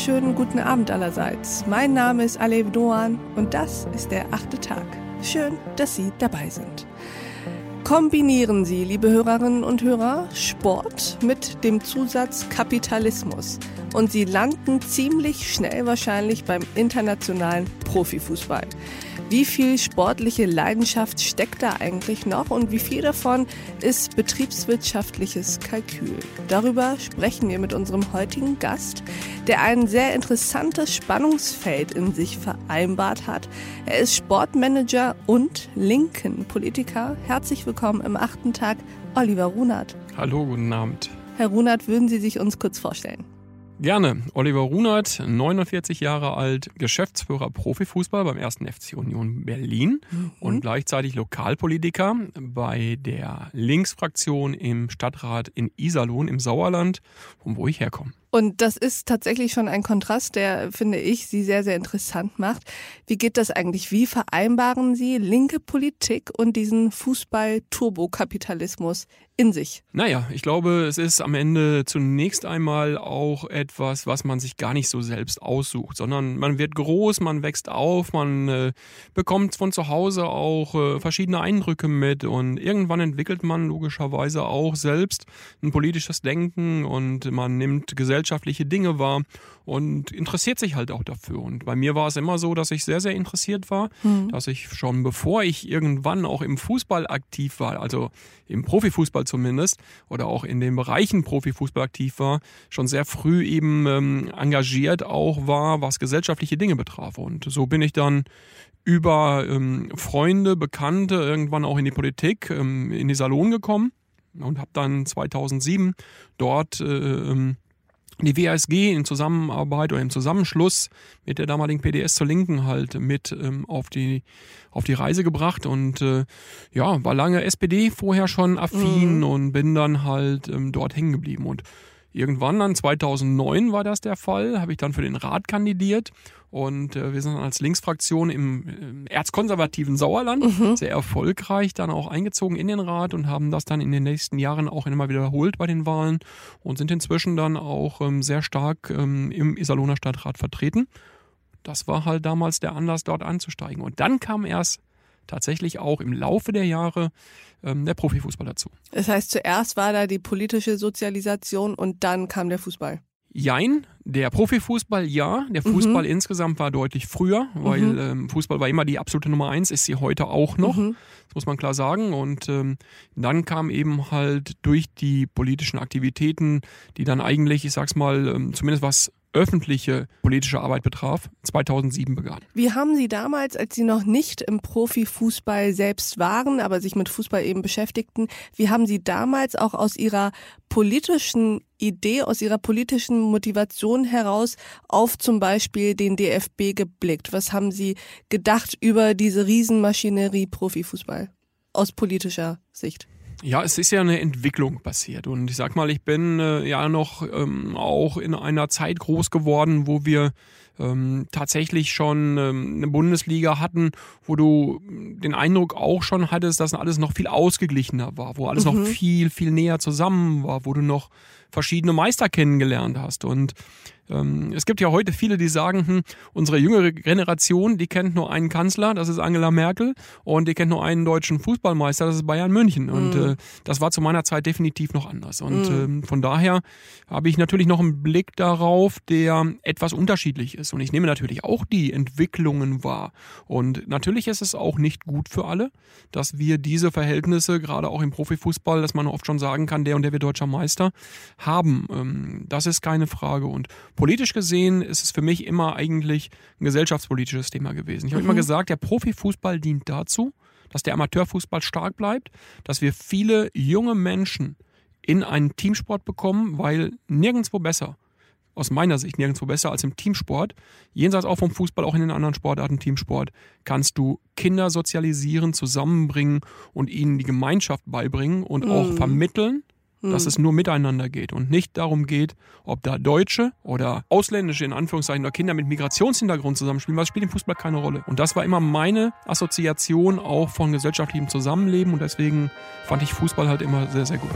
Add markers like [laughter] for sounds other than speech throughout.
wunderschönen guten Abend allerseits. Mein Name ist Alev Doan und das ist der achte Tag. Schön, dass Sie dabei sind. Kombinieren Sie, liebe Hörerinnen und Hörer, Sport mit dem Zusatz Kapitalismus und Sie landen ziemlich schnell wahrscheinlich beim internationalen Profifußball. Wie viel sportliche Leidenschaft steckt da eigentlich noch und wie viel davon ist betriebswirtschaftliches Kalkül? Darüber sprechen wir mit unserem heutigen Gast, der ein sehr interessantes Spannungsfeld in sich vereinbart hat. Er ist Sportmanager und linken Politiker. Herzlich willkommen im achten Tag, Oliver Runert. Hallo, guten Abend. Herr Runert, würden Sie sich uns kurz vorstellen? Gerne. Oliver Runert, 49 Jahre alt, Geschäftsführer Profifußball beim 1. FC Union Berlin mhm. und gleichzeitig Lokalpolitiker bei der Linksfraktion im Stadtrat in Iserlohn im Sauerland, von wo ich herkomme. Und das ist tatsächlich schon ein Kontrast, der, finde ich, Sie sehr, sehr interessant macht. Wie geht das eigentlich? Wie vereinbaren Sie linke Politik und diesen Fußball-Turbokapitalismus in sich? Naja, ich glaube, es ist am Ende zunächst einmal auch etwas, was man sich gar nicht so selbst aussucht, sondern man wird groß, man wächst auf, man äh, bekommt von zu Hause auch äh, verschiedene Eindrücke mit und irgendwann entwickelt man logischerweise auch selbst ein politisches Denken und man nimmt Gesellschaft gesellschaftliche Dinge wahr und interessiert sich halt auch dafür. Und bei mir war es immer so, dass ich sehr, sehr interessiert war, mhm. dass ich schon bevor ich irgendwann auch im Fußball aktiv war, also im Profifußball zumindest, oder auch in den Bereichen Profifußball aktiv war, schon sehr früh eben ähm, engagiert auch war, was gesellschaftliche Dinge betraf. Und so bin ich dann über ähm, Freunde, Bekannte irgendwann auch in die Politik, ähm, in die Salon gekommen und habe dann 2007 dort äh, ähm, die WASG in Zusammenarbeit oder im Zusammenschluss mit der damaligen PDS zur Linken halt mit ähm, auf die auf die Reise gebracht und äh, ja war lange SPD vorher schon affin mhm. und bin dann halt ähm, dort hängen geblieben und irgendwann dann 2009 war das der Fall habe ich dann für den Rat kandidiert und äh, wir sind dann als Linksfraktion im, im erzkonservativen Sauerland mhm. sehr erfolgreich dann auch eingezogen in den Rat und haben das dann in den nächsten Jahren auch immer wiederholt bei den Wahlen und sind inzwischen dann auch ähm, sehr stark ähm, im Iserlohner Stadtrat vertreten. Das war halt damals der Anlass, dort anzusteigen. Und dann kam erst tatsächlich auch im Laufe der Jahre ähm, der Profifußball dazu. Das heißt, zuerst war da die politische Sozialisation und dann kam der Fußball. Jein, der Profifußball ja, der Fußball mhm. insgesamt war deutlich früher, weil mhm. ähm, Fußball war immer die absolute Nummer eins, ist sie heute auch noch, mhm. das muss man klar sagen. Und ähm, dann kam eben halt durch die politischen Aktivitäten, die dann eigentlich, ich sag's mal, ähm, zumindest was öffentliche politische Arbeit betraf, 2007 begann. Wie haben Sie damals, als Sie noch nicht im Profifußball selbst waren, aber sich mit Fußball eben beschäftigten, wie haben Sie damals auch aus Ihrer politischen Idee, aus Ihrer politischen Motivation heraus auf zum Beispiel den DFB geblickt? Was haben Sie gedacht über diese Riesenmaschinerie Profifußball aus politischer Sicht? Ja, es ist ja eine Entwicklung passiert. Und ich sag mal, ich bin äh, ja noch ähm, auch in einer Zeit groß geworden, wo wir ähm, tatsächlich schon ähm, eine Bundesliga hatten, wo du den Eindruck auch schon hattest, dass alles noch viel ausgeglichener war, wo alles mhm. noch viel, viel näher zusammen war, wo du noch verschiedene Meister kennengelernt hast. Und es gibt ja heute viele, die sagen, hm, unsere jüngere Generation, die kennt nur einen Kanzler, das ist Angela Merkel, und die kennt nur einen deutschen Fußballmeister, das ist Bayern München. Mhm. Und äh, das war zu meiner Zeit definitiv noch anders. Und mhm. ähm, von daher habe ich natürlich noch einen Blick darauf, der etwas unterschiedlich ist. Und ich nehme natürlich auch die Entwicklungen wahr. Und natürlich ist es auch nicht gut für alle, dass wir diese Verhältnisse, gerade auch im Profifußball, dass man oft schon sagen kann, der und der wird deutscher Meister, haben. Ähm, das ist keine Frage. Und politisch gesehen ist es für mich immer eigentlich ein gesellschaftspolitisches Thema gewesen. Ich habe mhm. immer gesagt, der Profifußball dient dazu, dass der Amateurfußball stark bleibt, dass wir viele junge Menschen in einen Teamsport bekommen, weil nirgendwo besser, aus meiner Sicht nirgendwo besser als im Teamsport, jenseits auch vom Fußball, auch in den anderen Sportarten Teamsport, kannst du Kinder sozialisieren, zusammenbringen und ihnen die Gemeinschaft beibringen und mhm. auch vermitteln, dass hm. es nur miteinander geht und nicht darum geht, ob da Deutsche oder ausländische, in Anführungszeichen, oder Kinder mit Migrationshintergrund zusammenspielen, was spielt im Fußball keine Rolle. Und das war immer meine Assoziation auch von gesellschaftlichem Zusammenleben und deswegen fand ich Fußball halt immer sehr, sehr gut.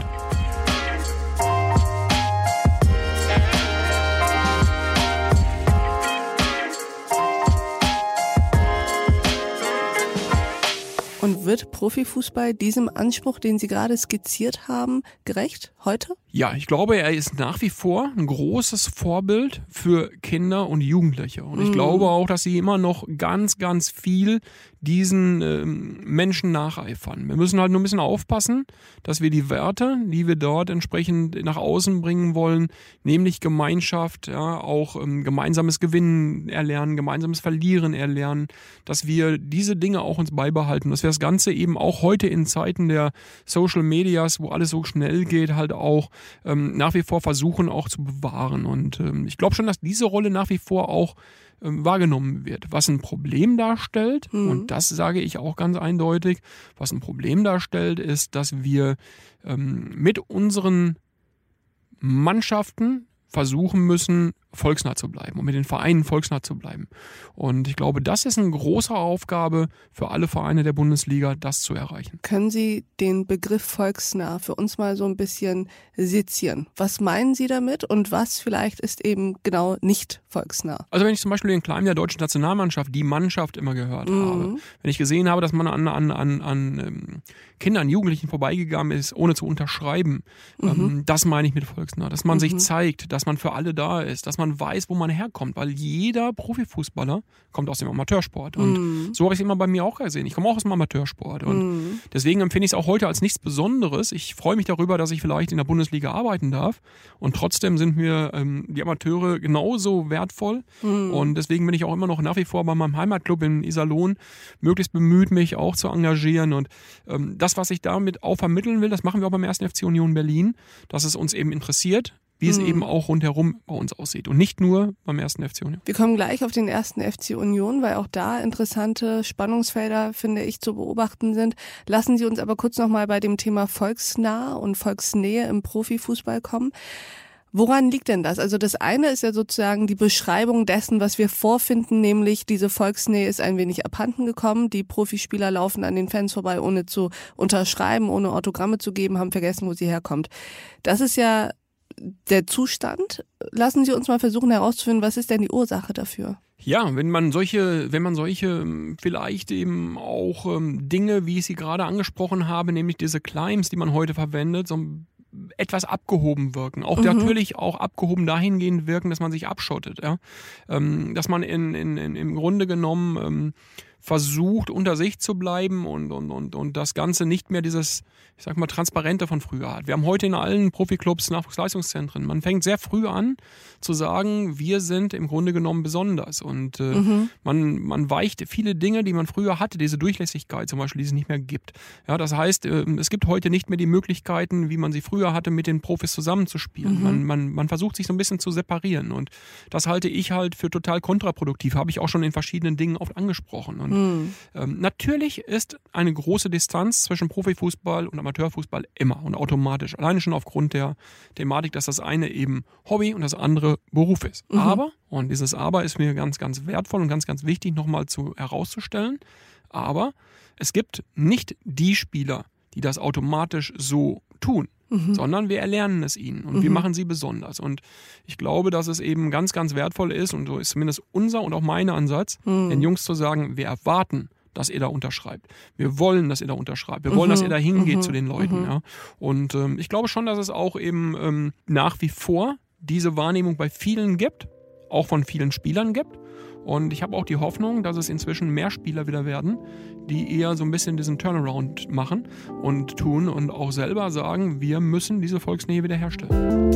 Und wird Profifußball diesem Anspruch, den Sie gerade skizziert haben, gerecht heute? Ja, ich glaube, er ist nach wie vor ein großes Vorbild für Kinder und Jugendliche. Und ich mm. glaube auch, dass sie immer noch ganz, ganz viel diesen ähm, Menschen nacheifern. Wir müssen halt nur ein bisschen aufpassen, dass wir die Werte, die wir dort entsprechend nach außen bringen wollen, nämlich Gemeinschaft, ja, auch ähm, gemeinsames Gewinnen erlernen, gemeinsames Verlieren erlernen, dass wir diese Dinge auch uns beibehalten, dass wir das Ganze eben auch heute in Zeiten der Social Medias, wo alles so schnell geht, halt auch ähm, nach wie vor versuchen auch zu bewahren. Und ähm, ich glaube schon, dass diese Rolle nach wie vor auch ähm, wahrgenommen wird. Was ein Problem darstellt, mhm. und das sage ich auch ganz eindeutig, was ein Problem darstellt, ist, dass wir ähm, mit unseren Mannschaften versuchen müssen, volksnah zu bleiben und mit den Vereinen volksnah zu bleiben. Und ich glaube, das ist eine große Aufgabe für alle Vereine der Bundesliga, das zu erreichen. Können Sie den Begriff volksnah für uns mal so ein bisschen sezieren? Was meinen Sie damit und was vielleicht ist eben genau nicht volksnah? Also wenn ich zum Beispiel den Kleinen der deutschen Nationalmannschaft, die Mannschaft immer gehört mhm. habe, wenn ich gesehen habe, dass man an, an, an, an ähm, Kindern, Jugendlichen vorbeigegangen ist, ohne zu unterschreiben, mhm. ähm, das meine ich mit volksnah. Dass man mhm. sich zeigt, dass man für alle da ist, dass man man weiß, wo man herkommt, weil jeder Profifußballer kommt aus dem Amateursport. Und mm. so habe ich es immer bei mir auch gesehen. Ich komme auch aus dem Amateursport. Und mm. deswegen empfinde ich es auch heute als nichts Besonderes. Ich freue mich darüber, dass ich vielleicht in der Bundesliga arbeiten darf. Und trotzdem sind mir ähm, die Amateure genauso wertvoll. Mm. Und deswegen bin ich auch immer noch nach wie vor bei meinem Heimatclub in Iserlohn möglichst bemüht, mich auch zu engagieren. Und ähm, das, was ich damit auch vermitteln will, das machen wir auch beim ersten FC Union Berlin, dass es uns eben interessiert, wie es mhm. eben auch rundherum bei uns aussieht und nicht nur beim ersten FC Union. Wir kommen gleich auf den ersten FC Union, weil auch da interessante Spannungsfelder, finde ich, zu beobachten sind. Lassen Sie uns aber kurz nochmal bei dem Thema volksnah und Volksnähe im Profifußball kommen. Woran liegt denn das? Also das eine ist ja sozusagen die Beschreibung dessen, was wir vorfinden, nämlich diese Volksnähe ist ein wenig abhanden gekommen. Die Profispieler laufen an den Fans vorbei, ohne zu unterschreiben, ohne Autogramme zu geben, haben vergessen, wo sie herkommt. Das ist ja der Zustand. Lassen Sie uns mal versuchen herauszufinden, was ist denn die Ursache dafür? Ja, wenn man solche, wenn man solche ähm, vielleicht eben auch ähm, Dinge, wie ich sie gerade angesprochen habe, nämlich diese Climbs, die man heute verwendet, so etwas abgehoben wirken. Auch mhm. natürlich auch abgehoben dahingehend wirken, dass man sich abschottet. Ja? Ähm, dass man in, in, in, im Grunde genommen ähm, versucht, unter sich zu bleiben und, und, und, und das Ganze nicht mehr dieses, ich sag mal, Transparente von früher hat. Wir haben heute in allen Profiklubs Nachwuchsleistungszentren. Man fängt sehr früh an zu sagen, wir sind im Grunde genommen besonders. Und äh, mhm. man, man weicht viele Dinge, die man früher hatte, diese Durchlässigkeit zum Beispiel, die es nicht mehr gibt. Ja, das heißt, äh, es gibt heute nicht mehr die Möglichkeiten, wie man sie früher hatte, mit den Profis zusammenzuspielen. Mhm. Man, man, man versucht sich so ein bisschen zu separieren. Und das halte ich halt für total kontraproduktiv. Habe ich auch schon in verschiedenen Dingen oft angesprochen. Und Mhm. Ähm, natürlich ist eine große Distanz zwischen Profifußball und Amateurfußball immer und automatisch. Alleine schon aufgrund der Thematik, dass das eine eben Hobby und das andere Beruf ist. Mhm. Aber, und dieses Aber ist mir ganz, ganz wertvoll und ganz, ganz wichtig nochmal zu herauszustellen, aber es gibt nicht die Spieler, die das automatisch so tun mhm. sondern wir erlernen es ihnen und mhm. wir machen sie besonders. Und ich glaube, dass es eben ganz, ganz wertvoll ist und so ist zumindest unser und auch mein Ansatz, mhm. den Jungs zu sagen, wir erwarten, dass ihr da unterschreibt. Wir wollen, dass ihr da unterschreibt. Wir wollen, dass ihr da hingeht mhm. zu den Leuten. Mhm. Ja. Und ähm, ich glaube schon, dass es auch eben ähm, nach wie vor diese Wahrnehmung bei vielen gibt, auch von vielen Spielern gibt. Und ich habe auch die Hoffnung, dass es inzwischen mehr Spieler wieder werden, die eher so ein bisschen diesen Turnaround machen und tun und auch selber sagen, wir müssen diese Volksnähe wiederherstellen.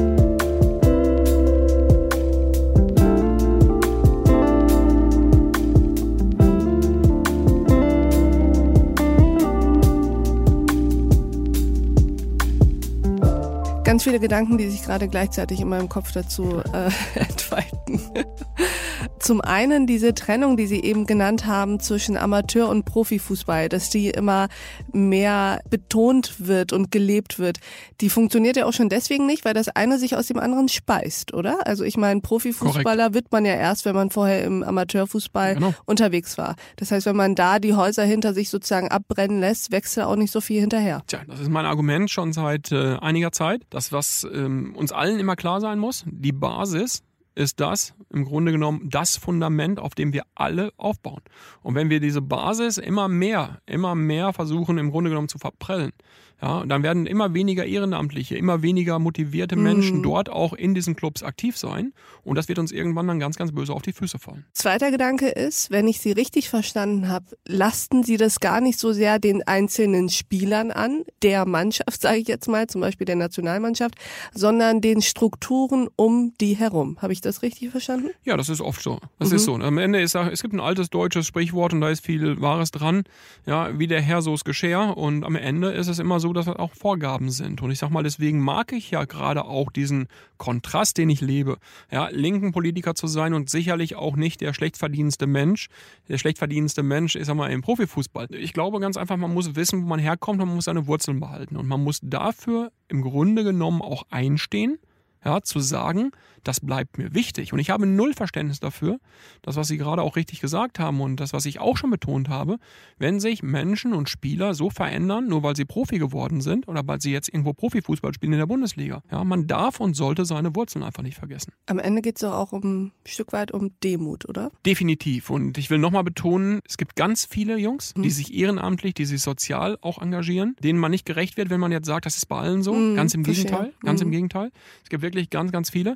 Ganz viele Gedanken, die sich gerade gleichzeitig in meinem Kopf dazu äh, [laughs] entfalten. Zum einen diese Trennung, die Sie eben genannt haben zwischen Amateur- und Profifußball, dass die immer mehr betont wird und gelebt wird. Die funktioniert ja auch schon deswegen nicht, weil das eine sich aus dem anderen speist, oder? Also ich meine, Profifußballer Korrekt. wird man ja erst, wenn man vorher im Amateurfußball genau. unterwegs war. Das heißt, wenn man da die Häuser hinter sich sozusagen abbrennen lässt, wächst da auch nicht so viel hinterher. Tja, das ist mein Argument schon seit äh, einiger Zeit. Das, was ähm, uns allen immer klar sein muss, die Basis ist das im Grunde genommen das Fundament, auf dem wir alle aufbauen. Und wenn wir diese Basis immer mehr, immer mehr versuchen im Grunde genommen zu verprellen, ja, dann werden immer weniger Ehrenamtliche, immer weniger motivierte Menschen mhm. dort auch in diesen Clubs aktiv sein. Und das wird uns irgendwann dann ganz, ganz böse auf die Füße fallen. Zweiter Gedanke ist, wenn ich Sie richtig verstanden habe, lasten Sie das gar nicht so sehr den einzelnen Spielern an, der Mannschaft, [laughs] sage ich jetzt mal, zum Beispiel der Nationalmannschaft, sondern den Strukturen um die herum. Habe ich das richtig verstanden? Ja, das ist oft so. Das mhm. ist so. Am Ende ist es gibt ein altes deutsches Sprichwort und da ist viel Wahres dran. Ja, wie der Herr, so ist Geschirr. Und am Ende ist es immer so, dass das auch Vorgaben sind. Und ich sag mal, deswegen mag ich ja gerade auch diesen Kontrast, den ich lebe. Ja, linken Politiker zu sein und sicherlich auch nicht der schlecht verdienste Mensch. Der schlecht verdienste Mensch ist einmal im Profifußball. Ich glaube ganz einfach, man muss wissen, wo man herkommt, man muss seine Wurzeln behalten. Und man muss dafür im Grunde genommen auch einstehen ja, zu sagen, das bleibt mir wichtig. Und ich habe null Verständnis dafür, das, was Sie gerade auch richtig gesagt haben und das, was ich auch schon betont habe, wenn sich Menschen und Spieler so verändern, nur weil sie Profi geworden sind oder weil sie jetzt irgendwo Profifußball spielen in der Bundesliga. Ja, man darf und sollte seine Wurzeln einfach nicht vergessen. Am Ende geht es doch auch um ein Stück weit um Demut, oder? Definitiv. Und ich will nochmal betonen, es gibt ganz viele Jungs, die mhm. sich ehrenamtlich, die sich sozial auch engagieren, denen man nicht gerecht wird, wenn man jetzt sagt, das ist bei allen so. Mhm, ganz im verstehe. Gegenteil. Ganz mhm. im Gegenteil. Es gibt wirklich ganz, ganz viele.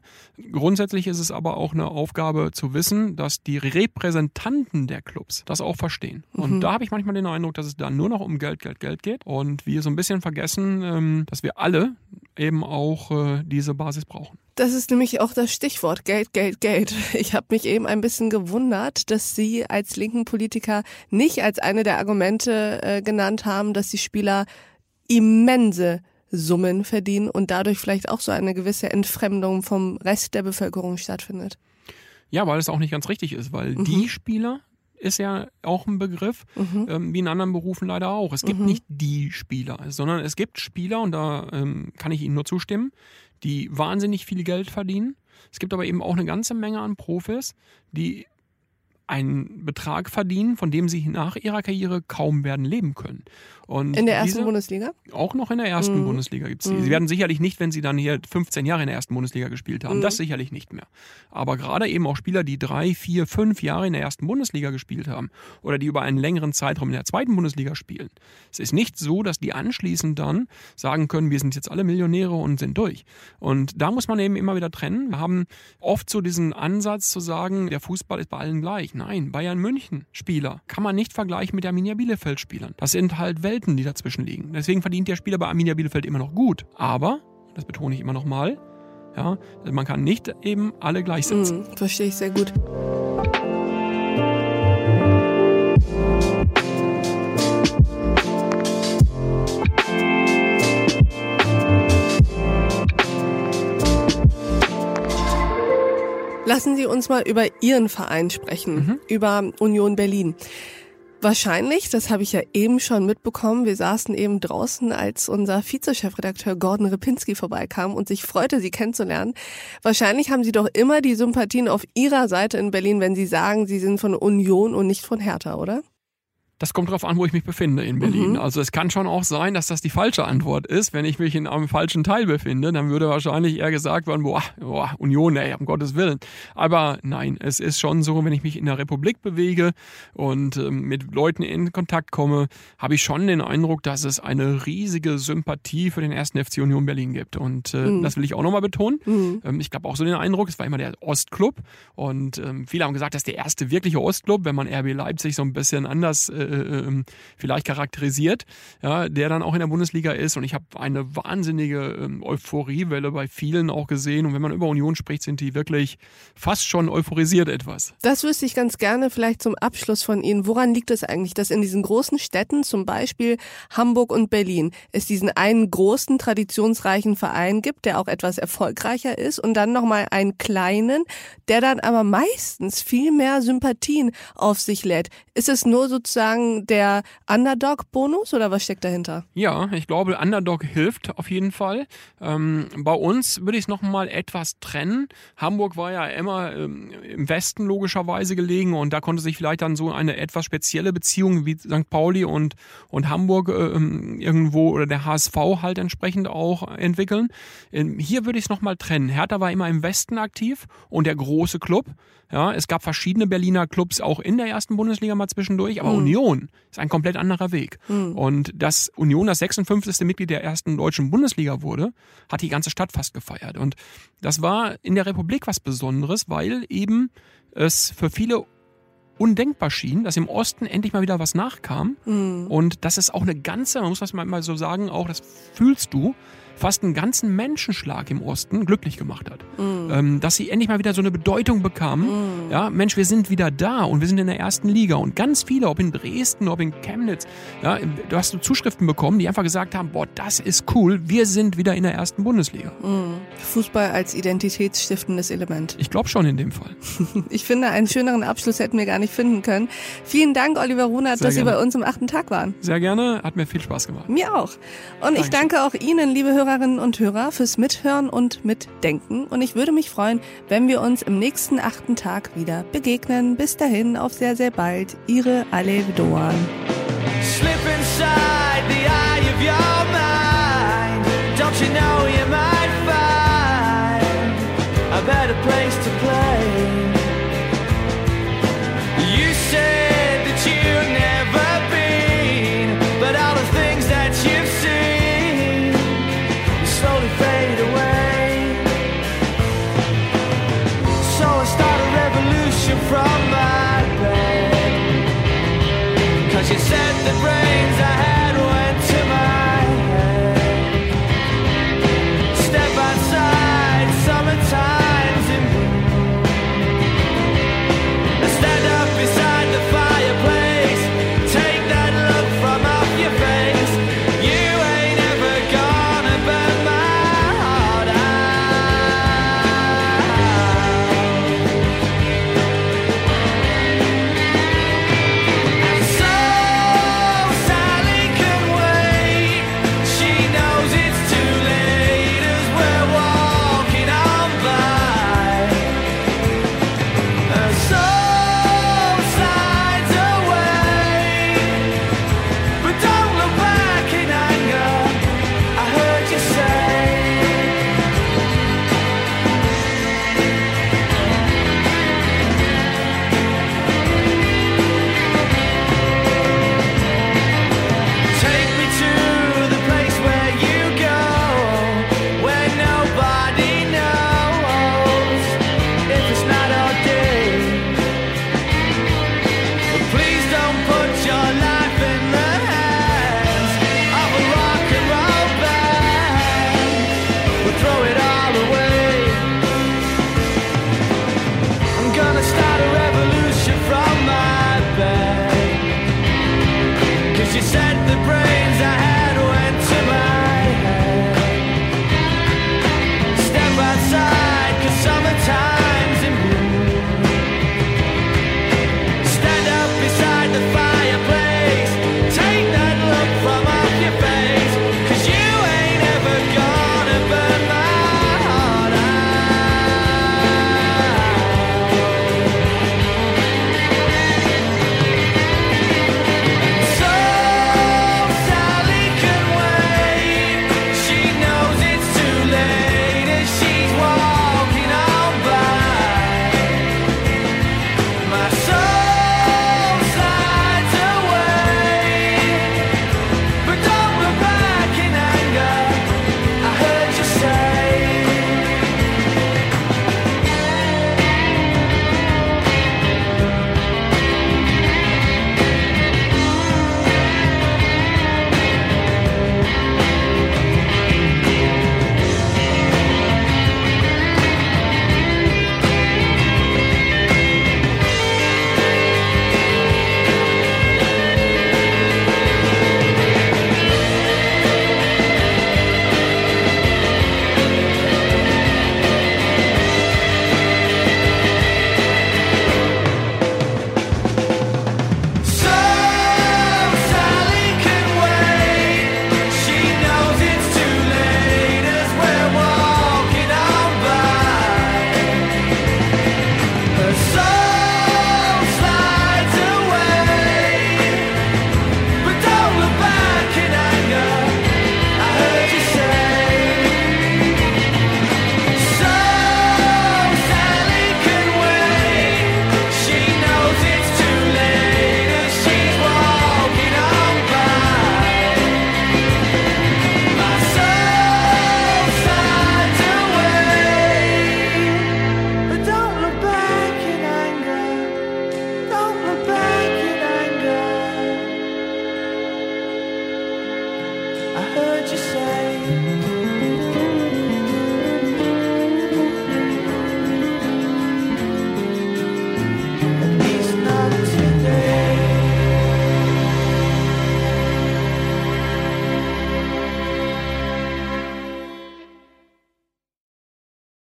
Grundsätzlich ist es aber auch eine Aufgabe zu wissen, dass die Repräsentanten der Clubs das auch verstehen. Und mhm. da habe ich manchmal den Eindruck, dass es da nur noch um Geld, Geld, Geld geht und wir so ein bisschen vergessen, ähm, dass wir alle eben auch äh, diese Basis brauchen. Das ist nämlich auch das Stichwort Geld, Geld, Geld. [laughs] Ich habe mich eben ein bisschen gewundert, dass Sie als linken Politiker nicht als eine der Argumente äh, genannt haben, dass die Spieler immense Summen verdienen und dadurch vielleicht auch so eine gewisse Entfremdung vom Rest der Bevölkerung stattfindet. Ja, weil es auch nicht ganz richtig ist, weil mhm. die Spieler ist ja auch ein Begriff, mhm. ähm, wie in anderen Berufen leider auch. Es gibt mhm. nicht die Spieler, sondern es gibt Spieler, und da ähm, kann ich Ihnen nur zustimmen, die wahnsinnig viel Geld verdienen. Es gibt aber eben auch eine ganze Menge an Profis, die einen Betrag verdienen, von dem sie nach ihrer Karriere kaum werden leben können. Und in der ersten Bundesliga? Auch noch in der ersten mhm. Bundesliga gibt es die. Mhm. Sie werden sicherlich nicht, wenn sie dann hier 15 Jahre in der ersten Bundesliga gespielt haben, mhm. das sicherlich nicht mehr. Aber gerade eben auch Spieler, die drei, vier, fünf Jahre in der ersten Bundesliga gespielt haben oder die über einen längeren Zeitraum in der zweiten Bundesliga spielen. Es ist nicht so, dass die anschließend dann sagen können, wir sind jetzt alle Millionäre und sind durch. Und da muss man eben immer wieder trennen. Wir haben oft so diesen Ansatz zu sagen, der Fußball ist bei allen gleich. Nein, Bayern München Spieler kann man nicht vergleichen mit Arminia Bielefeld Spielern. Das sind halt Welt Welten, die dazwischen liegen. Deswegen verdient der Spieler bei Arminia Bielefeld immer noch gut. Aber, das betone ich immer noch mal, ja, man kann nicht eben alle gleichsetzen. Mhm, verstehe ich sehr gut. Lassen Sie uns mal über Ihren Verein sprechen, mhm. über Union Berlin. Wahrscheinlich, das habe ich ja eben schon mitbekommen. Wir saßen eben draußen, als unser Vizechefredakteur Gordon Ripinski vorbeikam und sich freute, Sie kennenzulernen. Wahrscheinlich haben Sie doch immer die Sympathien auf Ihrer Seite in Berlin, wenn Sie sagen, Sie sind von Union und nicht von Hertha, oder? Das kommt darauf an, wo ich mich befinde in Berlin. Mhm. Also es kann schon auch sein, dass das die falsche Antwort ist. Wenn ich mich in einem falschen Teil befinde, dann würde wahrscheinlich eher gesagt werden, boah, boah Union, ey, um Gottes Willen. Aber nein, es ist schon so, wenn ich mich in der Republik bewege und äh, mit Leuten in Kontakt komme, habe ich schon den Eindruck, dass es eine riesige Sympathie für den ersten FC Union Berlin gibt. Und äh, mhm. das will ich auch nochmal betonen. Mhm. Ähm, ich habe auch so den Eindruck, es war immer der Ostclub. Und ähm, viele haben gesagt, das ist der erste wirkliche Ostclub, wenn man RB Leipzig so ein bisschen anders äh, äh, ähm, vielleicht charakterisiert, ja, der dann auch in der Bundesliga ist. Und ich habe eine wahnsinnige ähm, Euphoriewelle bei vielen auch gesehen. Und wenn man über Union spricht, sind die wirklich fast schon euphorisiert etwas. Das wüsste ich ganz gerne vielleicht zum Abschluss von Ihnen. Woran liegt es eigentlich, dass in diesen großen Städten, zum Beispiel Hamburg und Berlin, es diesen einen großen, traditionsreichen Verein gibt, der auch etwas erfolgreicher ist und dann nochmal einen kleinen, der dann aber meistens viel mehr Sympathien auf sich lädt? Ist es nur sozusagen sagen, der Underdog-Bonus oder was steckt dahinter? Ja, ich glaube, Underdog hilft auf jeden Fall. Ähm, bei uns würde ich es nochmal etwas trennen. Hamburg war ja immer ähm, im Westen logischerweise gelegen und da konnte sich vielleicht dann so eine etwas spezielle Beziehung wie St. Pauli und, und Hamburg äh, ähm, irgendwo oder der HSV halt entsprechend auch entwickeln. Ähm, hier würde ich es nochmal trennen. Hertha war immer im Westen aktiv und der große Club. Ja, es gab verschiedene Berliner Clubs auch in der ersten Bundesliga mal zwischendurch, aber mhm. Union ist ein komplett anderer Weg. Mhm. Und dass Union das 56. Mitglied der ersten deutschen Bundesliga wurde, hat die ganze Stadt fast gefeiert. Und das war in der Republik was Besonderes, weil eben es für viele undenkbar schien, dass im Osten endlich mal wieder was nachkam. Mhm. Und das ist auch eine ganze, man muss das mal so sagen, auch das fühlst du, fast einen ganzen Menschenschlag im Osten glücklich gemacht hat. Mm. Ähm, dass sie endlich mal wieder so eine Bedeutung bekamen. Mm. Ja, Mensch, wir sind wieder da und wir sind in der ersten Liga. Und ganz viele, ob in Dresden, ob in Chemnitz, ja, du hast so Zuschriften bekommen, die einfach gesagt haben, boah, das ist cool, wir sind wieder in der ersten Bundesliga. Mm. Fußball als identitätsstiftendes Element. Ich glaube schon in dem Fall. [laughs] ich finde, einen schöneren Abschluss hätten wir gar nicht finden können. Vielen Dank, Oliver Runert, dass gerne. Sie bei uns am achten Tag waren. Sehr gerne, hat mir viel Spaß gemacht. Mir auch. Und Dankeschön. ich danke auch Ihnen, liebe Hörer Hörerinnen und Hörer, fürs Mithören und Mitdenken. Und ich würde mich freuen, wenn wir uns im nächsten achten Tag wieder begegnen. Bis dahin, auf sehr, sehr bald. Ihre Alev Doan. Slip inside the eye of your mind. Don't you know? the brain